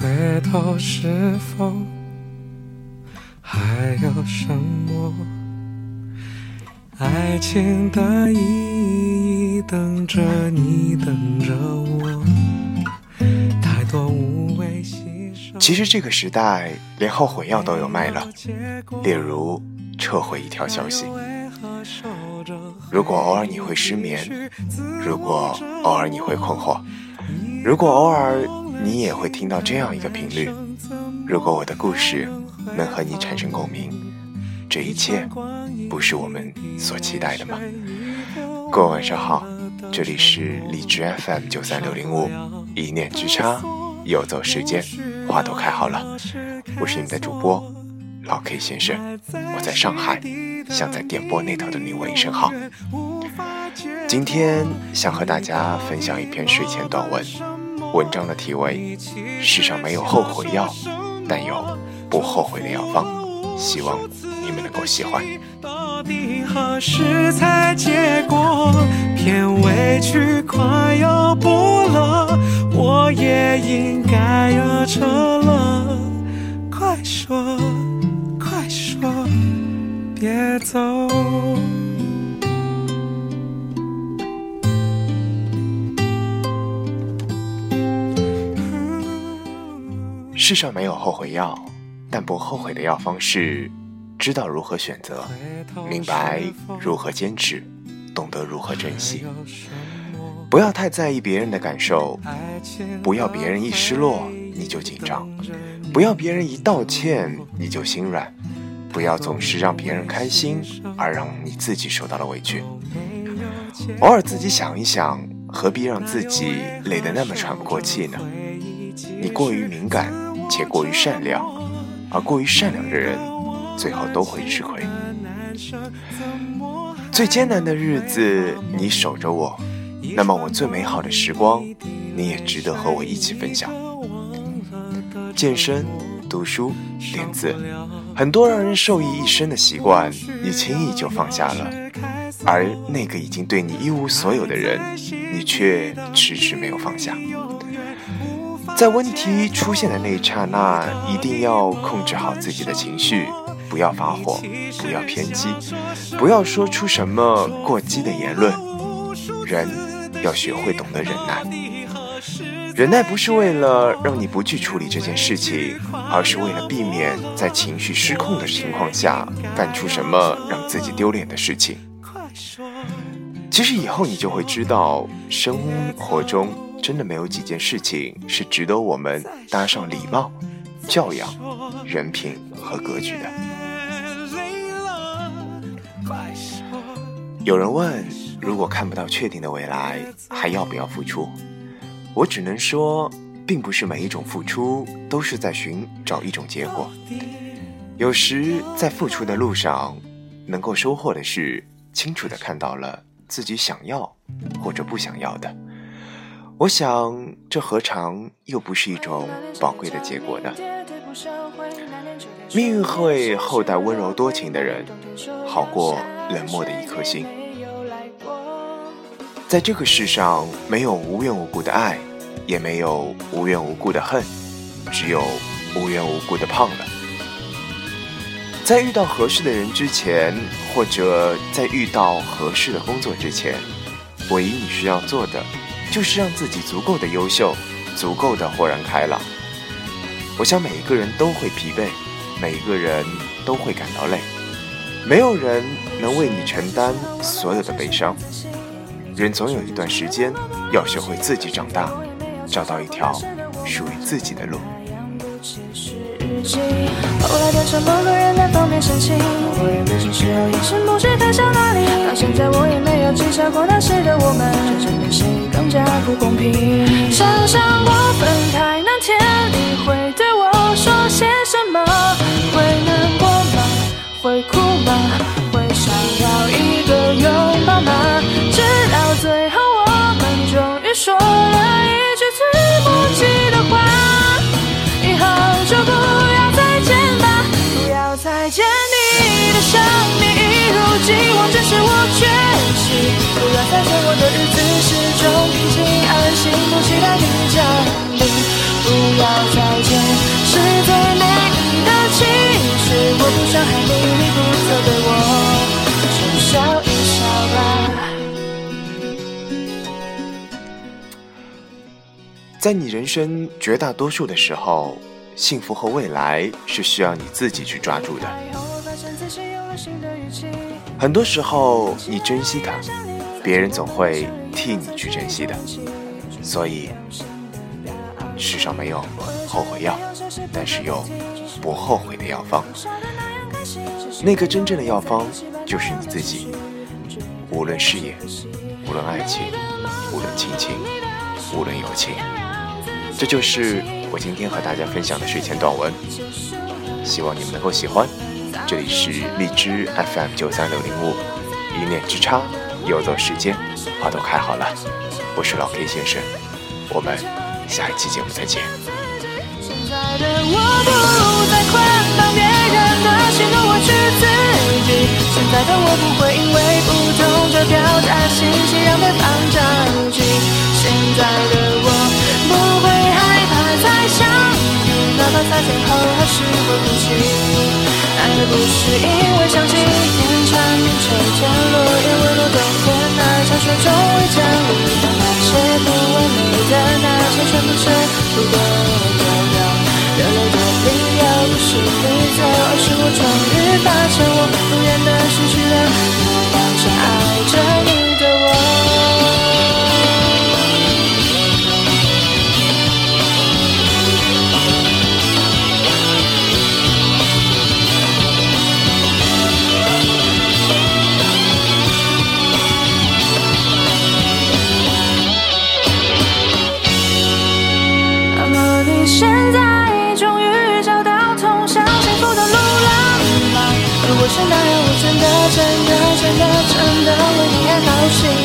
回头是否还有什么爱情的意义等着你等着我？太多无谓牺牲。其实这个时代连后悔药都有卖了，例如撤回一条消息。如果偶尔你会失眠，如果偶尔你会困惑，如果偶尔也会听到这样一个频率，如果我的故事能和你产生共鸣，这一切不是我们所期待的吗？各位晚上好，这里是荔枝 FM 九三六零五，一念之差，游走时间，花都开好了，我是你的主播老 K 先生，我在上海。想在电波那头的你问一声好。今天想和大家分享一篇睡前短文，文章的题为《世上没有后悔药，但有不后悔的药方》，希望你们能够喜欢。到底何时才结果？偏委屈快要不了，我也应该要撤了。快说，快说。别走。世上没有后悔药，但不后悔的药方是：知道如何选择，明白如何坚持，懂得如何珍惜。不要太在意别人的感受，不要别人一失落你就紧张，不要别人一道歉你就心软。不要总是让别人开心，而让你自己受到了委屈。偶尔自己想一想，何必让自己累得那么喘不过气呢？你过于敏感且过于善良，而过于善良的人，最后都会吃亏。最艰难的日子你守着我，那么我最美好的时光，你也值得和我一起分享。健身。读书、练字，很多让人受益一生的习惯，你轻易就放下了；而那个已经对你一无所有的人，你却迟迟没有放下。在问题出现的那一刹那，一定要控制好自己的情绪，不要发火，不要偏激，不要说出什么过激的言论。人要学会懂得忍耐。忍耐不是为了让你不去处理这件事情，而是为了避免在情绪失控的情况下干出什么让自己丢脸的事情。其实以后你就会知道，生活中真的没有几件事情是值得我们搭上礼貌、教养、人品和格局的。有人问：如果看不到确定的未来，还要不要付出？我只能说，并不是每一种付出都是在寻找一种结果。有时在付出的路上，能够收获的是清楚的看到了自己想要或者不想要的。我想，这何尝又不是一种宝贵的结果呢？命运会厚待温柔多情的人，好过冷漠的一颗心。在这个世上，没有无缘无故的爱，也没有无缘无故的恨，只有无缘无故的胖了。在遇到合适的人之前，或者在遇到合适的工作之前，唯一你需要做的，就是让自己足够的优秀，足够的豁然开朗。我想每一个人都会疲惫，每一个人都会感到累，没有人能为你承担所有的悲伤。人总有一段时间要学会自己长大，找到一条属于自己的路。后来变成某个人单方面深情，偶尔分手时候眼神不知看向哪里。到现在我也没有记下过那时的我们，这真的谁更加不公平？想想我分开那天，你会对我说些什么？会难过吗？会哭吗？会想要一个拥抱吗？在你人生绝大多数的时候，幸福和未来是需要你自己去抓住的。很多时候，你珍惜它，别人总会替你去珍惜的。所以，世上没有后悔药，但是有不后悔的药方。那个真正的药方就是你自己。无论事业，无论爱情，无论亲情，无论友情。这就是我今天和大家分享的睡前短文，希望你们能够喜欢。这里是荔枝 FM 九三六零五，一念之差，游走时间，花都开好了。我是老 K 先生，我们下一期节目再见。现在的我不再，不是因为想起天长地久，天落叶微落冬天，那场雪终会降临。那些不完美的那些全部尘土都掉掉，热泪的理由不是你走，而是我终于发现，我永远的失去了好，睡。